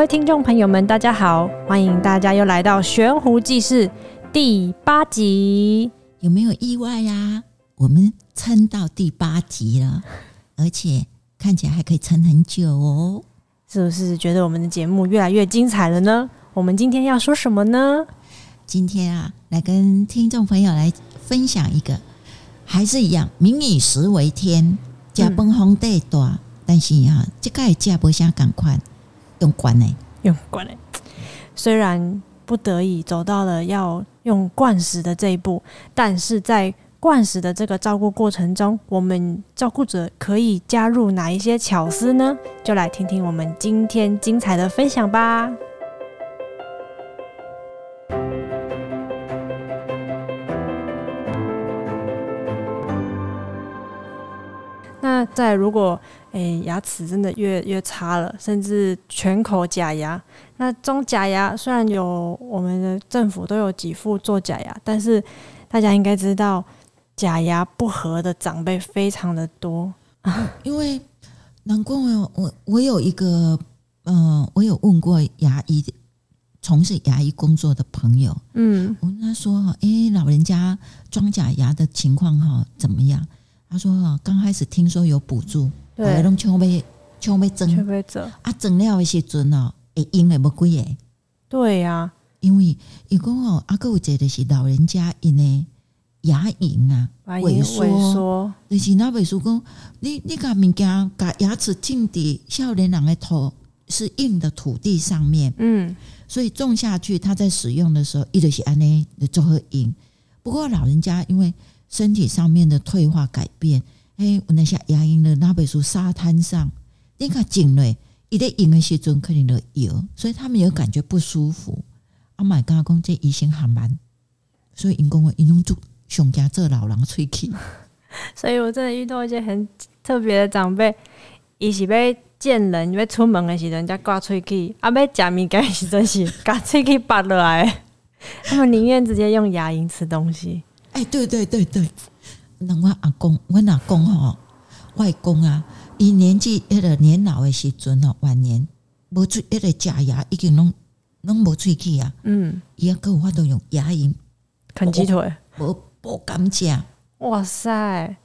位听众朋友们，大家好，欢迎大家又来到《悬壶济世》第八集。有没有意外呀、啊？我们撑到第八集了，而且看起来还可以撑很久哦。是不是觉得我们的节目越来越精彩了呢？我们今天要说什么呢？今天啊，来跟听众朋友来分享一个，还是一样，民以食为天，家崩红地大，但是啊，这个家不下赶快。用灌呢？用灌呢？虽然不得已走到了要用灌食的这一步，但是在灌食的这个照顾过程中，我们照顾者可以加入哪一些巧思呢？就来听听我们今天精彩的分享吧。那在如果诶、欸，牙齿真的越越差了，甚至全口假牙。那装假牙虽然有我们的政府都有给付做假牙，但是大家应该知道，假牙不合的长辈非常的多。因为难怪我我我有一个嗯、呃，我有问过牙医从事牙医工作的朋友，嗯，我跟他说哈，哎、欸，老人家装假牙的情况哈怎么样？他说哈，刚开始听说有补助。对，拢抢要抢要争，啊，争了的时阵哦，会用的无几个。对呀、啊，因为伊讲哦，啊，阁有一个是老人家因的牙龈啊萎缩，萎缩，就是那萎缩讲，你你甲物件，甲牙齿种伫少年人的土是硬的土地上面，嗯，所以种下去，他在使用的时候，伊就是安尼就做好硬。不过老人家因为身体上面的退化改变。哎，我那些牙龈的那本书沙滩上，你看颈嘞，一在用的时阵肯定都有，所以他们有感觉不舒服。阿妈刚刚讲这医生还蛮，所以因讲我因拢做上家做老人喙齿。所以我真的遇到一些很特别的长辈，伊是要见人，要出门的时阵，人家挂喙齿，啊，要食物件时阵是把喙齿拔落来，他们宁愿直接用牙龈吃东西。哎，对对对对。那我阿公，我阿公吼，外公啊，伊年纪迄个年老的时阵吼，晚年无喙迄个假牙已经拢拢无喙齿啊。嗯，伊也够有法度用牙龈啃鸡腿，无无敢食。哇塞，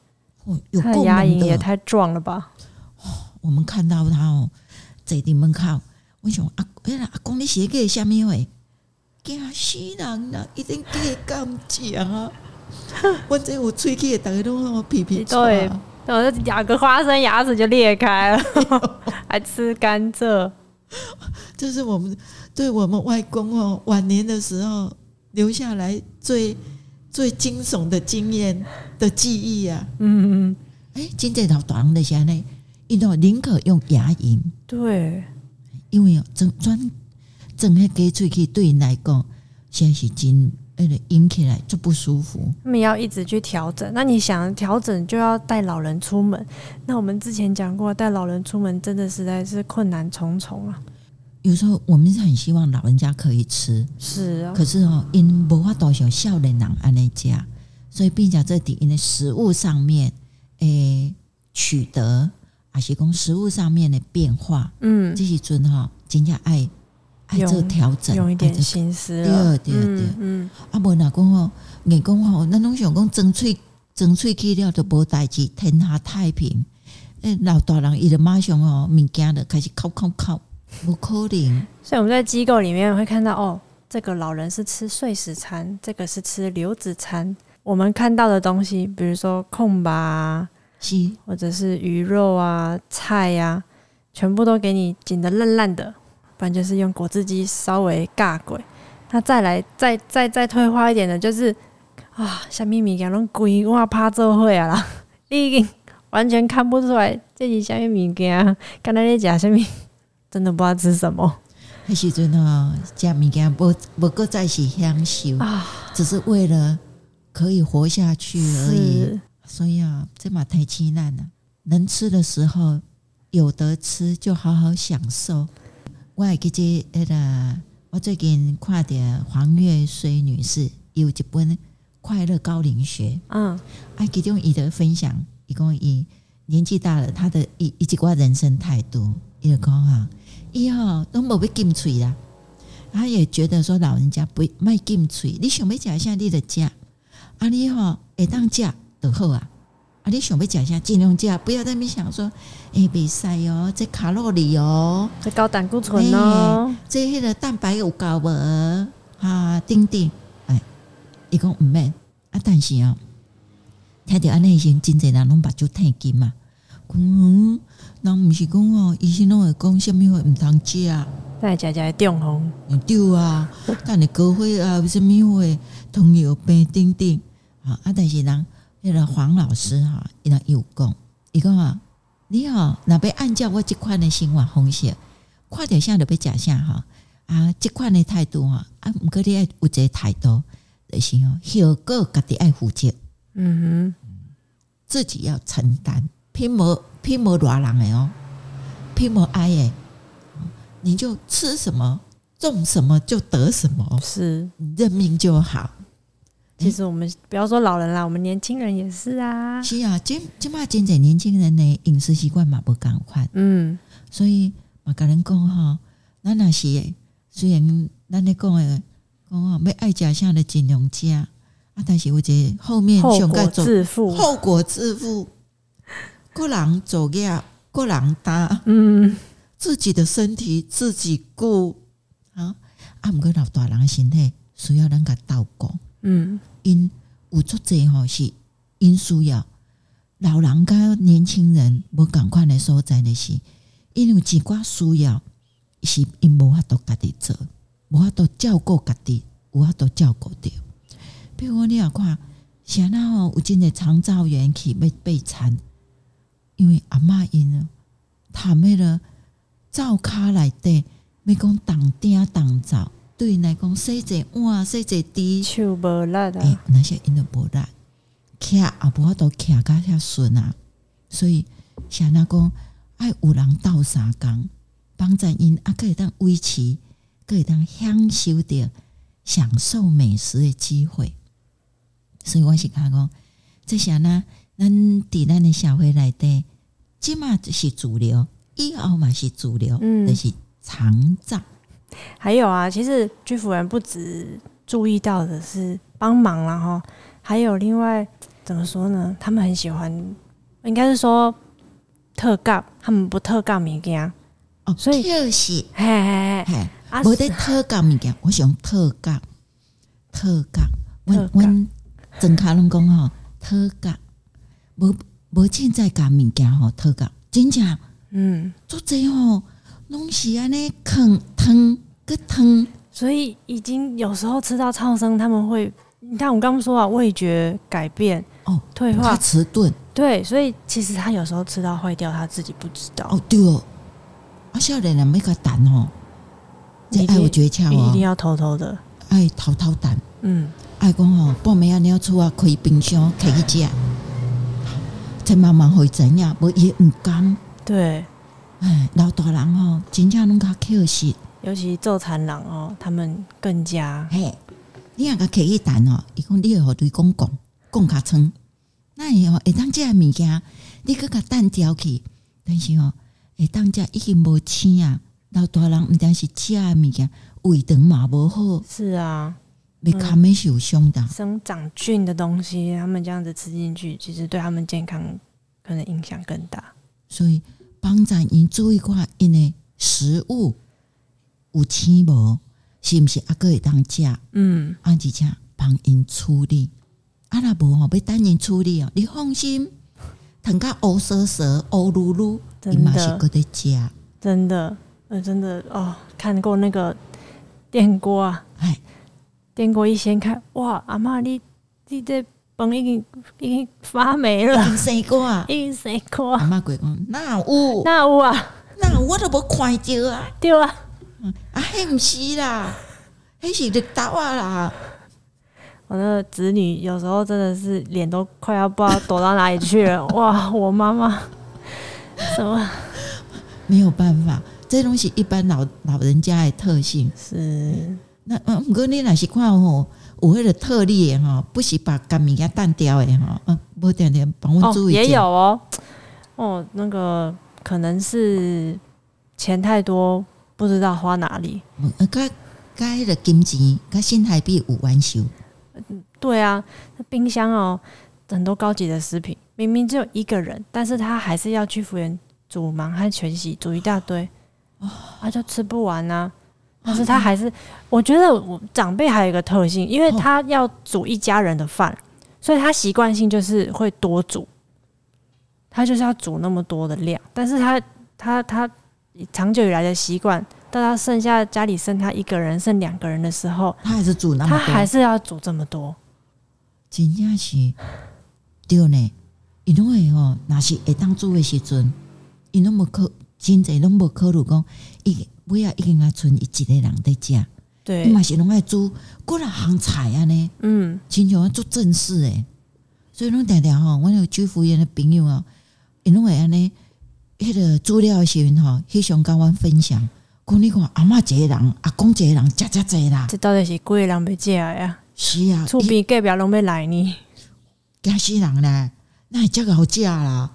他的牙龈也太壮了吧！我们看到他哦，在店门口，我想阿哎阿公你写个虾米话？惊死人啦！一定给敢食啊！我这我喙齿大家都让我皮皮对，我就咬个花生，牙齿就裂开了，还吃甘蔗。这是我们对我们外公哦晚年的时候留下来最最惊悚的经验的记忆啊。嗯嗯，哎，今天老大人的现在，因为宁可用牙龈，对，因为整专整个给喙齿对你来讲，现在是真。哎，引起来就不舒服。他们要一直去调整。那你想调整，就要带老人出门。那我们之前讲过，带老人出门真的实在是困难重重啊。有时候我们是很希望老人家可以吃，是啊。可是哦，因无法度像少年人安尼食，所以并且这底因为食物上面诶取得，还是讲食物上面的变化，嗯，这些阵哈，真正爱。爱做调整，用一点心思。对对对，嗯，嗯啊，无哪讲吼，你讲吼，那拢想讲争取争取去了就无代志，天下太平。诶，老大人伊就马上吼，物件的开始哭哭哭，无可能。所以我们在机构里面会看到，哦，这个老人是吃碎石餐，这个是吃流质餐。我们看到的东西，比如说空吧，是或者是鱼肉啊、菜呀、啊，全部都给你紧得烂烂的。不然就是用果汁机稍微尬鬼，那再来再再再退化一点的，就是啊，虾米物件拢规哇趴做伙啊啦，你已经完全看不出来这是虾米物件，刚才你讲虾米，真的不知道吃什么。那时阵哦，食物件不不过再是享受啊，只是为了可以活下去而已。所以啊，这嘛太凄难了。能吃的时候有得吃，就好好享受。我会记得那个，我最近看到黄月水女士有一本《快乐高龄学》，嗯，哎，其中伊的分享，伊讲伊年纪大了，他的一一句话人生态度，伊就讲哈，伊吼都无要禁喙啦。他也觉得说老人家不卖禁嘴，你想要食啥你就食，啊你吼会当食就好啊。啊你想要食啥尽量食，不要在那边想说，哎别晒哦，这卡路里哦，这高胆固醇哦，欸、这迄个蛋白有高无啊？丁丁，哎，伊讲毋免啊，但是啊，听着安尼时，真侪人拢目睭太金嘛。嗯，人毋是讲哦，医生拢会讲啥物话毋通食啊。再食食中风，对啊，但你高血压啊，什么会糖尿病等等啊？啊，但是人那个黄老师哈，伊那有讲，伊讲啊，你好，若要按照我这款的生活方式，看着啥就要食啥哈啊，这款的态度哈啊，毋过你爱有这个态度，就是哦，后果家己爱负责，嗯哼，自己要承担，拼无拼无偌人诶哦，拼无爱的。你就吃什么，种什么就得什么，是。认命就好。其实我们不要说老人啦，我们年轻人也是啊。是啊，今今嘛，现在年轻人的饮食习惯嘛不共款，嗯，所以嘛跟人讲哈，咱那是虽然咱咧讲诶，讲吼要爱食啥的尽量食。啊，但是我觉得后面后果自负，后果自负，个人做业，个人担，嗯。自己的身体自己顾。啊，啊，毋过老大人的身体需要人家照顾。嗯，因有足侪吼是因需要老人甲年轻人无共款的所在的是，因有一寡需要是因无法度家己做，无法度照顾家己，无法度照顾着。比如讲你要看，像那吼有真个长照员去要备餐，因为阿嬷因了，他们了。灶骹内底，要讲当鼎当灶，对因来讲洗一个碗，洗一个碟，手无力啊！欸、那些因都无力，徛也无法度徛甲遐顺啊！所以像那讲爱有人斗相共，帮助因啊，可以当维持，可以当享受着享受美食的机会。所以我是讲讲，这些呢，咱伫咱的社会内底，即嘛就是主流。以后嘛是主流，嗯，就是长照。还有啊，其实居服人不止注意到的是帮忙，然后还有另外怎么说呢？他们很喜欢，应该是说特价，他们不特价物件哦，所以就是嘿嘿嘿，我得特价物件，我想特价特价，我我整卡拢讲吼特价，无无凊彩价物件吼特价，真正。嗯，做这吼，拢是安尼啃疼个疼，所以已经有时候吃到超生，他们会，你看我刚刚说啊，味觉改变哦，退化迟钝，对，所以其实他有时候吃到坏掉，他自己不知道。哦，对哦，啊，少年人没个胆哦，这爱有诀窍哦，一定要偷偷的，爱偷偷胆，嗯，爱讲哦，半暝啊，你要出啊，开冰箱开去食，再慢慢会怎样，不也唔甘。对，哎，老大人哦，真正拢较可惜，尤其做残人哦，他们更加嘿。你若个客一单哦，伊讲你和对公讲讲较撑，那以后会当这物件，你搁甲单调去，但是哦，会当这已经无青啊，老大人毋但是食物件，胃肠嘛无好，是啊，没看没受伤的，生长菌的东西，他们这样子吃进去，其实对他们健康可能影响更大，所以。帮咱因注意看因的食物有钱无，是毋是阿哥会当食？嗯，啊，而且帮因处理，啊，若无吼，要等因处理哦。你放心，糖甲乌蛇蛇、乌噜噜，伊嘛是搁得食。真的，呃，真的哦，看过那个电锅啊，哎，电锅一掀开，哇，阿嬷你你这。饭已经已经发霉了，生过啊，已经生过。阿妈鬼讲，哪有？哪有啊？哪有我都无看着啊？对啊，啊，迄毋是啦，迄是绿豆啊啦。我的子女有时候真的是脸都快要不知道躲到哪里去了。哇，我妈妈什么没有办法，这东西一般老老人家的特性是。那嗯，不过你若是看吼。有迄个特例的哈，不是把干物件淡掉的哈，嗯，无点点帮我注意。也有哦，哦，那个可能是钱太多，不知道花哪里。呃，该该的金钱，该新台币五万修。嗯，对啊，冰箱哦，很多高级的食品，明明只有一个人，但是他还是要去服务员煮满汉全席，煮一大堆，他就吃不完呢、啊。但是他还是，我觉得我长辈还有一个特性，因为他要煮一家人的饭，所以他习惯性就是会多煮，他就是要煮那么多的量。但是他他他长久以来的习惯，到他剩下家里剩他一个人、剩两个人的时候，他还是煮那么多，他还是要煮这么多。真正是对呢，因为哦，那是会当煮的时阵，伊拢无考，真济拢无考虑讲伊。不要一个人存一几个人在家，对，你嘛是拢爱煮过来行菜啊呢，嗯，亲像要做正事诶，所以拢常常吼，我那个居服员的朋友啊，因为安尼，迄个资料的时阵吼，翕相跟阮分享，讲你看阿嬷一个人，阿公一个人，食遮济啦，这到底是几个人要食呀？是啊，厝边隔壁拢要来呢，惊死人咧，那会遮好食啦，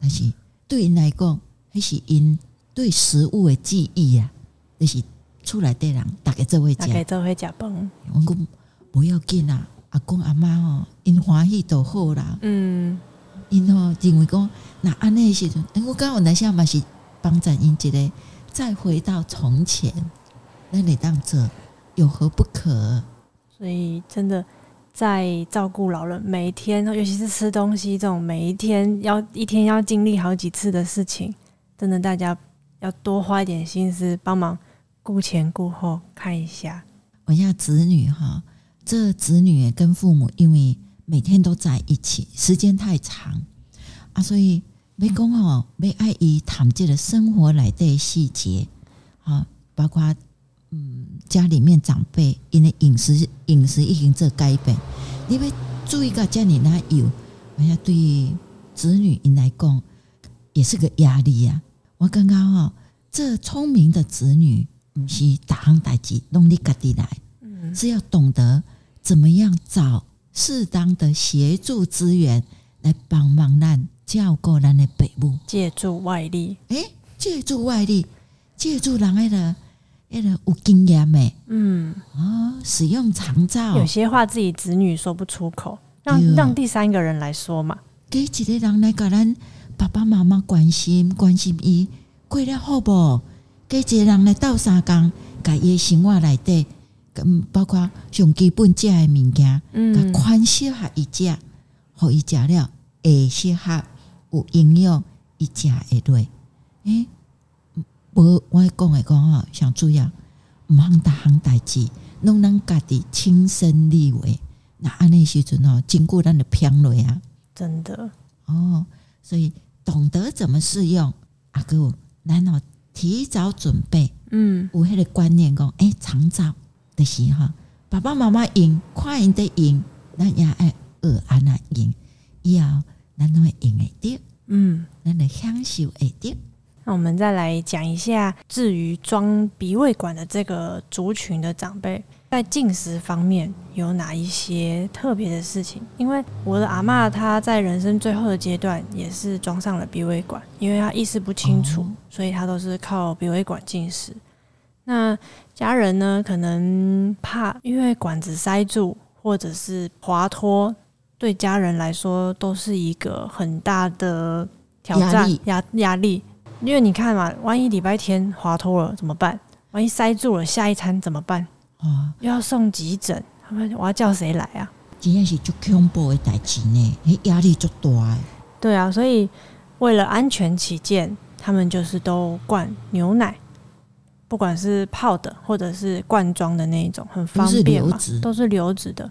但是对因来讲，迄是因。对食物的记忆呀、啊，那、是厝内底人逐个做会讲，大概做会食饭。阮讲不要紧啊，阿公阿嬷吼，因欢喜就好啦。嗯，因哦认为讲那安尼时阵，我刚刚我那下嘛是帮展英一个再回到从前，那你当这有何不可？所以真的在照顾老人，每一天，尤其是吃东西这种，每一天要一天要经历好几次的事情，真的大家。要多花一点心思帮忙顾前顾后看一下。我家子女哈，这子女跟父母因为每天都在一起，时间太长啊，所以没讲哦，没爱伊谈这个生活来的细节啊，包括嗯家里面长辈因为饮食饮食已经做改变，你要注意个家里哪有，我想对于子女因来讲也是个压力呀、啊。我刚刚哦，这聪明的子女不是大行大吉，努力家己来，是要懂得怎么样找适当的协助资源来帮忙咱照顾咱的父母，借助外力，诶、欸，借助外力，借助人那个那个有经验的，嗯，哦，使用长照，有些话自己子女说不出口，让让第三个人来说嘛，给一个人来跟咱。爸爸妈妈关心关心伊过得好不？给一个人来斗三工，甲伊生活内底，嗯，包括上基本食的物件，嗯，款适合伊食，互伊食了会适合有营养，伊食会落。诶、欸，无我讲的讲吼，上主要毋通逐项代志，拢咱家己亲身立为。那安尼时阵吼，经过咱的评论啊，真的哦，所以。懂得怎么适用，阿哥，然后提早准备，嗯，有迄个观念讲，哎、欸，长照的时候，爸爸妈妈用，看因的用，咱也爱学安那用，以后咱拢会用会着，嗯，咱来享受会着。那我们再来讲一下，至于装鼻胃管的这个族群的长辈。在进食方面有哪一些特别的事情？因为我的阿嬷她在人生最后的阶段也是装上了鼻胃管，因为她意识不清楚，所以她都是靠鼻胃管进食。那家人呢，可能怕因为管子塞住或者是滑脱，对家人来说都是一个很大的挑战压压力。因为你看嘛，万一礼拜天滑脱了怎么办？万一塞住了，下一餐怎么办？哦，又要送急诊，他们我要叫谁来啊？真的是最恐怖的代志呢，压力就大。对啊，所以为了安全起见，他们就是都灌牛奶，不管是泡的或者是罐装的那一种，很方便嘛，都是流质的。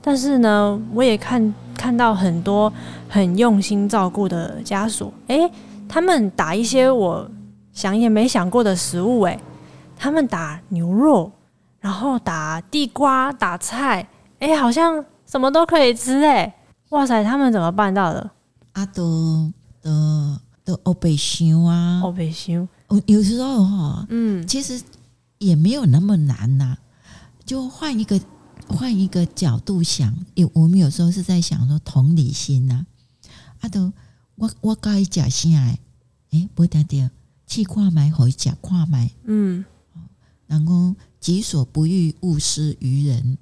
但是呢，我也看看到很多很用心照顾的家属，诶、欸，他们打一些我想也没想过的食物、欸，哎，他们打牛肉。然后打地瓜、打菜，哎，好像什么都可以吃，诶，哇塞，他们怎么办到的？啊，都都都欧北想啊，欧北想。我有时候哈，嗯，其实也没有那么难呐，就换一个换一个角度想，有我们有时候是在想说同理心呐，啊，都我我该讲啥？哎，不得掉，去看觅，互伊食看觅。嗯，然后己所不欲，勿施于人。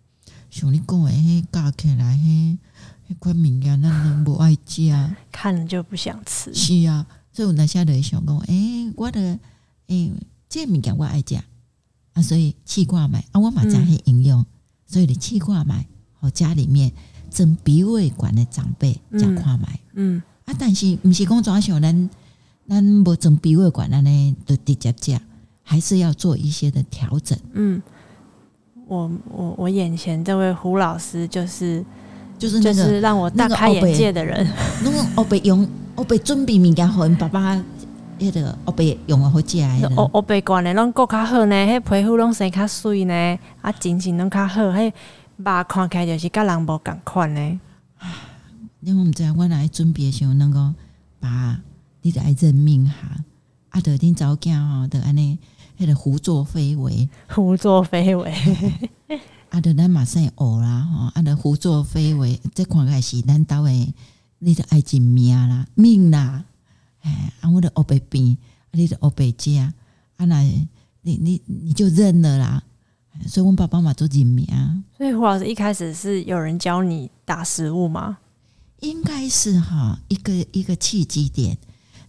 像你讲诶，迄教起来，迄迄款物件，咱人无爱食，看了就不想吃。是啊，所以我那下来想讲，诶、欸，我的诶、欸，这物件我爱食啊，所以试看买啊，我嘛知迄营养，所以你试看觅，互家里面整鼻胃管的长辈食看买。嗯啊，但是毋是讲怎想咱咱无整鼻胃管安尼就直接食，还是要做一些的调整。嗯。我我我眼前这位胡老师就是就是、那是让我大开眼界的人。那个我被用我被准备物件，互因爸爸迄个我被用啊好食诶。我我被惯的拢够较好呢，迄皮肤拢生较水呢，啊精神拢较好，迄肉看起来就是甲人无共款呢。因为我们知我来准备诶时候，能够把你的爱认命哈，啊得恁早囝吼，得安尼。迄个胡作非为，胡作非为，啊！得咱马上学啦，吼！啊！得胡作非为，这看开是咱兜诶，你的爱情命啦，命啦，哎！啊！我的学白病，啊！你的学白食，啊！那，你你你就认了啦。所以，我爸爸妈妈做认命。所以，胡老师一开始是有人教你打食物吗？应该是哈，一个一个契机点，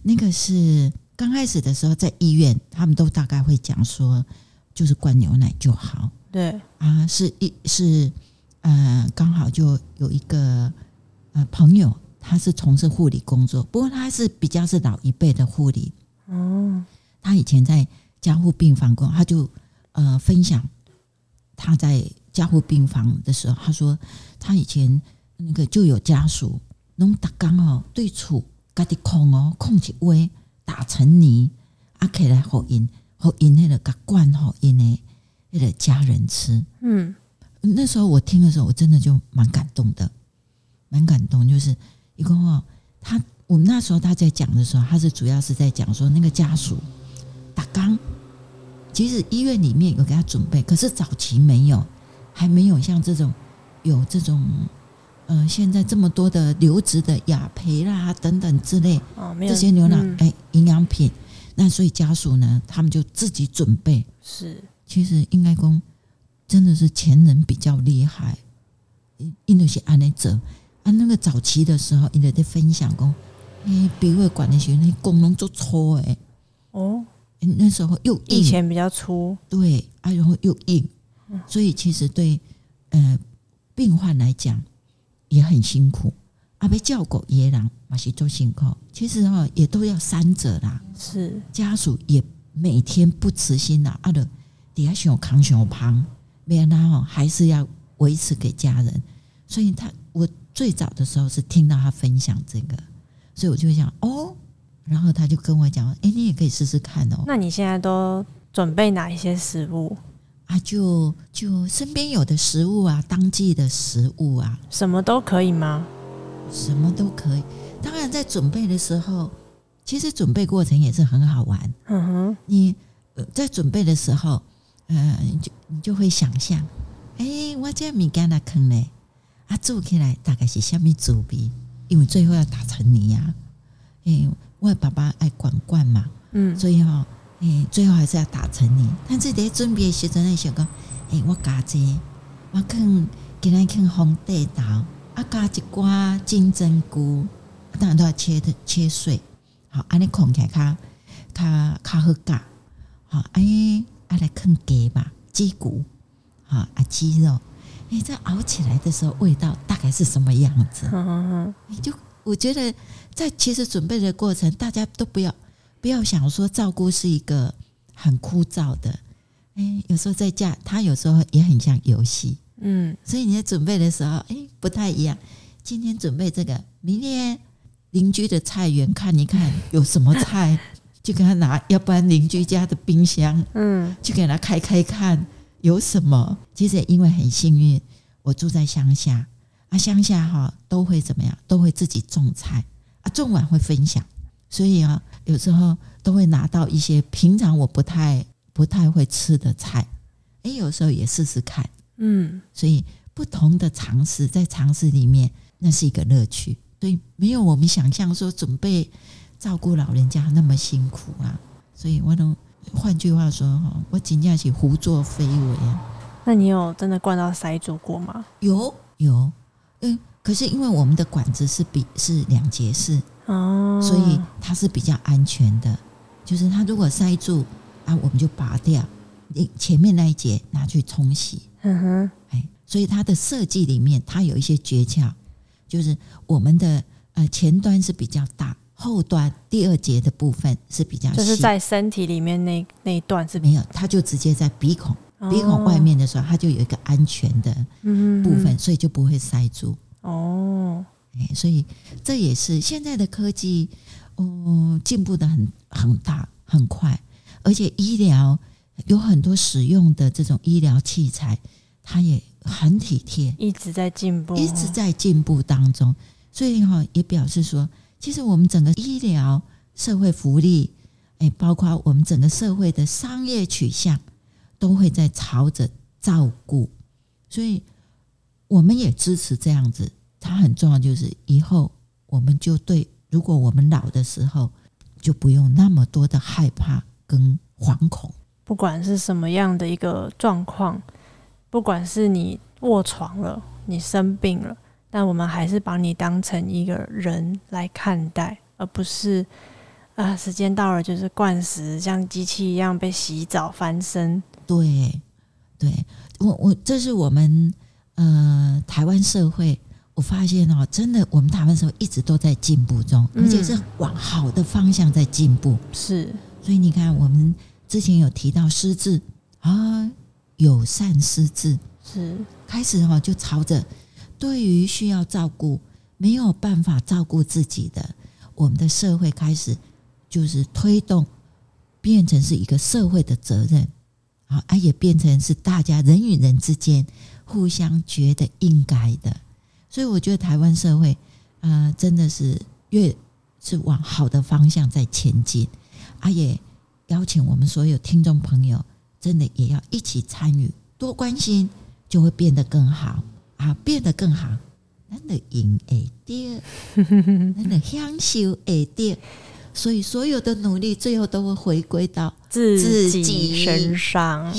那个是。刚开始的时候，在医院，他们都大概会讲说，就是灌牛奶就好。对啊，是一是，呃，刚好就有一个呃朋友，他是从事护理工作，不过他是比较是老一辈的护理。哦，他以前在加护病房工，他就呃分享他在加护病房的时候，他说他以前那个就有家属弄打刚哦，对处家己空哦，控制威。打成泥，啊起来好因好因那个个罐好因呢，那个家人吃。嗯，那时候我听的时候，我真的就蛮感动的，蛮感动。就是一个话，他我们那时候他在讲的时候，他是主要是在讲说那个家属打刚，其实医院里面有给他准备，可是早期没有，还没有像这种有这种。嗯、呃，现在这么多的流质的雅培啦等等之类，哦，这些牛奶哎，营、欸、养品，那所以家属呢，他们就自己准备。是，其实应该讲，真的是前人比较厉害，印度是安内者啊，那个早期的时候，印度在分享讲，哎，鼻胃管的时候，那功能就粗哎，哦，那时候又硬，以前比较粗，对，啊，然后又硬，所以其实对呃病患来讲。也很辛苦，啊被叫狗野狼马西做辛苦。其实哈，也都要三者啦。是家属也每天不辞辛劳，啊的底下想扛小胖，没有他哈，还是要维持给家人。所以他我最早的时候是听到他分享这个，所以我就会想哦，然后他就跟我讲，哎，你也可以试试看哦。那你现在都准备哪一些食物？啊，就就身边有的食物啊，当季的食物啊，什么都可以吗？什么都可以。当然，在准备的时候，其实准备过程也是很好玩。嗯哼，你在准备的时候，呃，你就你就会想象，哎、欸，我这米干那坑嘞，啊，做起来大概是虾米滋味？因为最后要打成泥呀、啊。哎、欸，我爸爸爱管罐嘛，嗯，所以哈、哦。诶，最后还是要打成泥。但是在准备时阵，想讲，诶，我加这，我肯给咱啃红地豆，啊，加一寡金针菇，当然都要切的切碎，好，安尼控起来较较较好夹，好，哎，啊来啃鸡吧，鸡骨，好，啊鸡肉，诶，这熬起来的时候，味道大概是什么样子？嗯嗯嗯，你就我觉得，在其实准备的过程，大家都不要。不要想说照顾是一个很枯燥的，哎，有时候在家，他有时候也很像游戏，嗯，所以你在准备的时候，哎，不太一样。今天准备这个，明天邻居的菜园看一看有什么菜，就给他拿，要不然邻居家的冰箱，嗯，就给他开开看有什么。其实因为很幸运，我住在乡下，啊，乡下哈都会怎么样？都会自己种菜，啊，种完会分享。所以啊，有时候都会拿到一些平常我不太不太会吃的菜，诶，有时候也试试看，嗯，所以不同的尝试，在尝试里面，那是一个乐趣。所以没有我们想象说准备照顾老人家那么辛苦啊。所以我都换句话说哈，我尽量去胡作非为啊。那你有真的灌到塞住过吗？有有，嗯，可是因为我们的管子是比是两节式哦，所以它是比较安全的。就是它如果塞住啊，我们就拔掉，你前面那一节拿去冲洗。嗯哼，哎，所以它的设计里面它有一些诀窍，就是我们的呃前端是比较大，后端第二节的部分是比较，就是在身体里面那那一段是没有，它就直接在鼻孔。鼻孔外面的时候，它就有一个安全的部分，所以就不会塞住。哦，哎，所以这也是现在的科技，嗯，进步的很很大很快，而且医疗有很多使用的这种医疗器材，它也很体贴，一直在进步，一直在进步当中。所以哈，也表示说，其实我们整个医疗、社会福利，哎，包括我们整个社会的商业取向。都会在朝着照顾，所以我们也支持这样子。它很重要，就是以后我们就对，如果我们老的时候，就不用那么多的害怕跟惶恐。不管是什么样的一个状况，不管是你卧床了，你生病了，但我们还是把你当成一个人来看待，而不是啊，时间到了就是灌食，像机器一样被洗澡翻身。对，对。我我这是我们呃台湾社会，我发现哦，真的我们台湾社会一直都在进步中，而且是往好的方向在进步。是，所以你看，我们之前有提到失智啊，友善失智。是。开始哈，就朝着对于需要照顾没有办法照顾自己的，我们的社会开始就是推动，变成是一个社会的责任。啊，也变成是大家人与人之间互相觉得应该的，所以我觉得台湾社会，呃，真的是越是往好的方向在前进。啊，也邀请我们所有听众朋友，真的也要一起参与，多关心，就会变得更好啊，变得更好，咱的赢会得，咱的享受会到。所以，所有的努力最后都会回归到自己身上。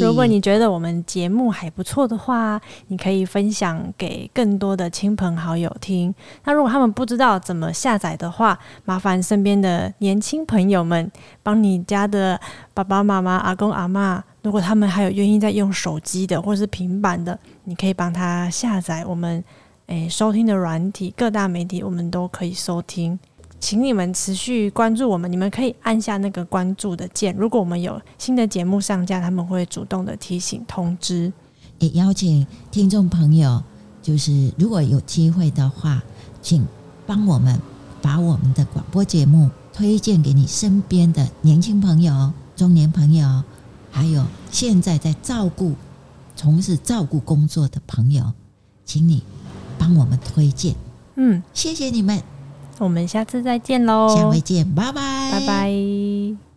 如果你觉得我们节目还不错的话，你可以分享给更多的亲朋好友听。那如果他们不知道怎么下载的话，麻烦身边的年轻朋友们帮你家的爸爸妈妈、阿公阿妈，如果他们还有愿意在用手机的或是平板的，你可以帮他下载我们诶收听的软体，各大媒体我们都可以收听。请你们持续关注我们，你们可以按下那个关注的键。如果我们有新的节目上架，他们会主动的提醒通知。也邀请听众朋友，就是如果有机会的话，请帮我们把我们的广播节目推荐给你身边的年轻朋友、中年朋友，还有现在在照顾、从事照顾工作的朋友，请你帮我们推荐。嗯，谢谢你们。我们下次再见喽！下回见，拜拜，拜拜。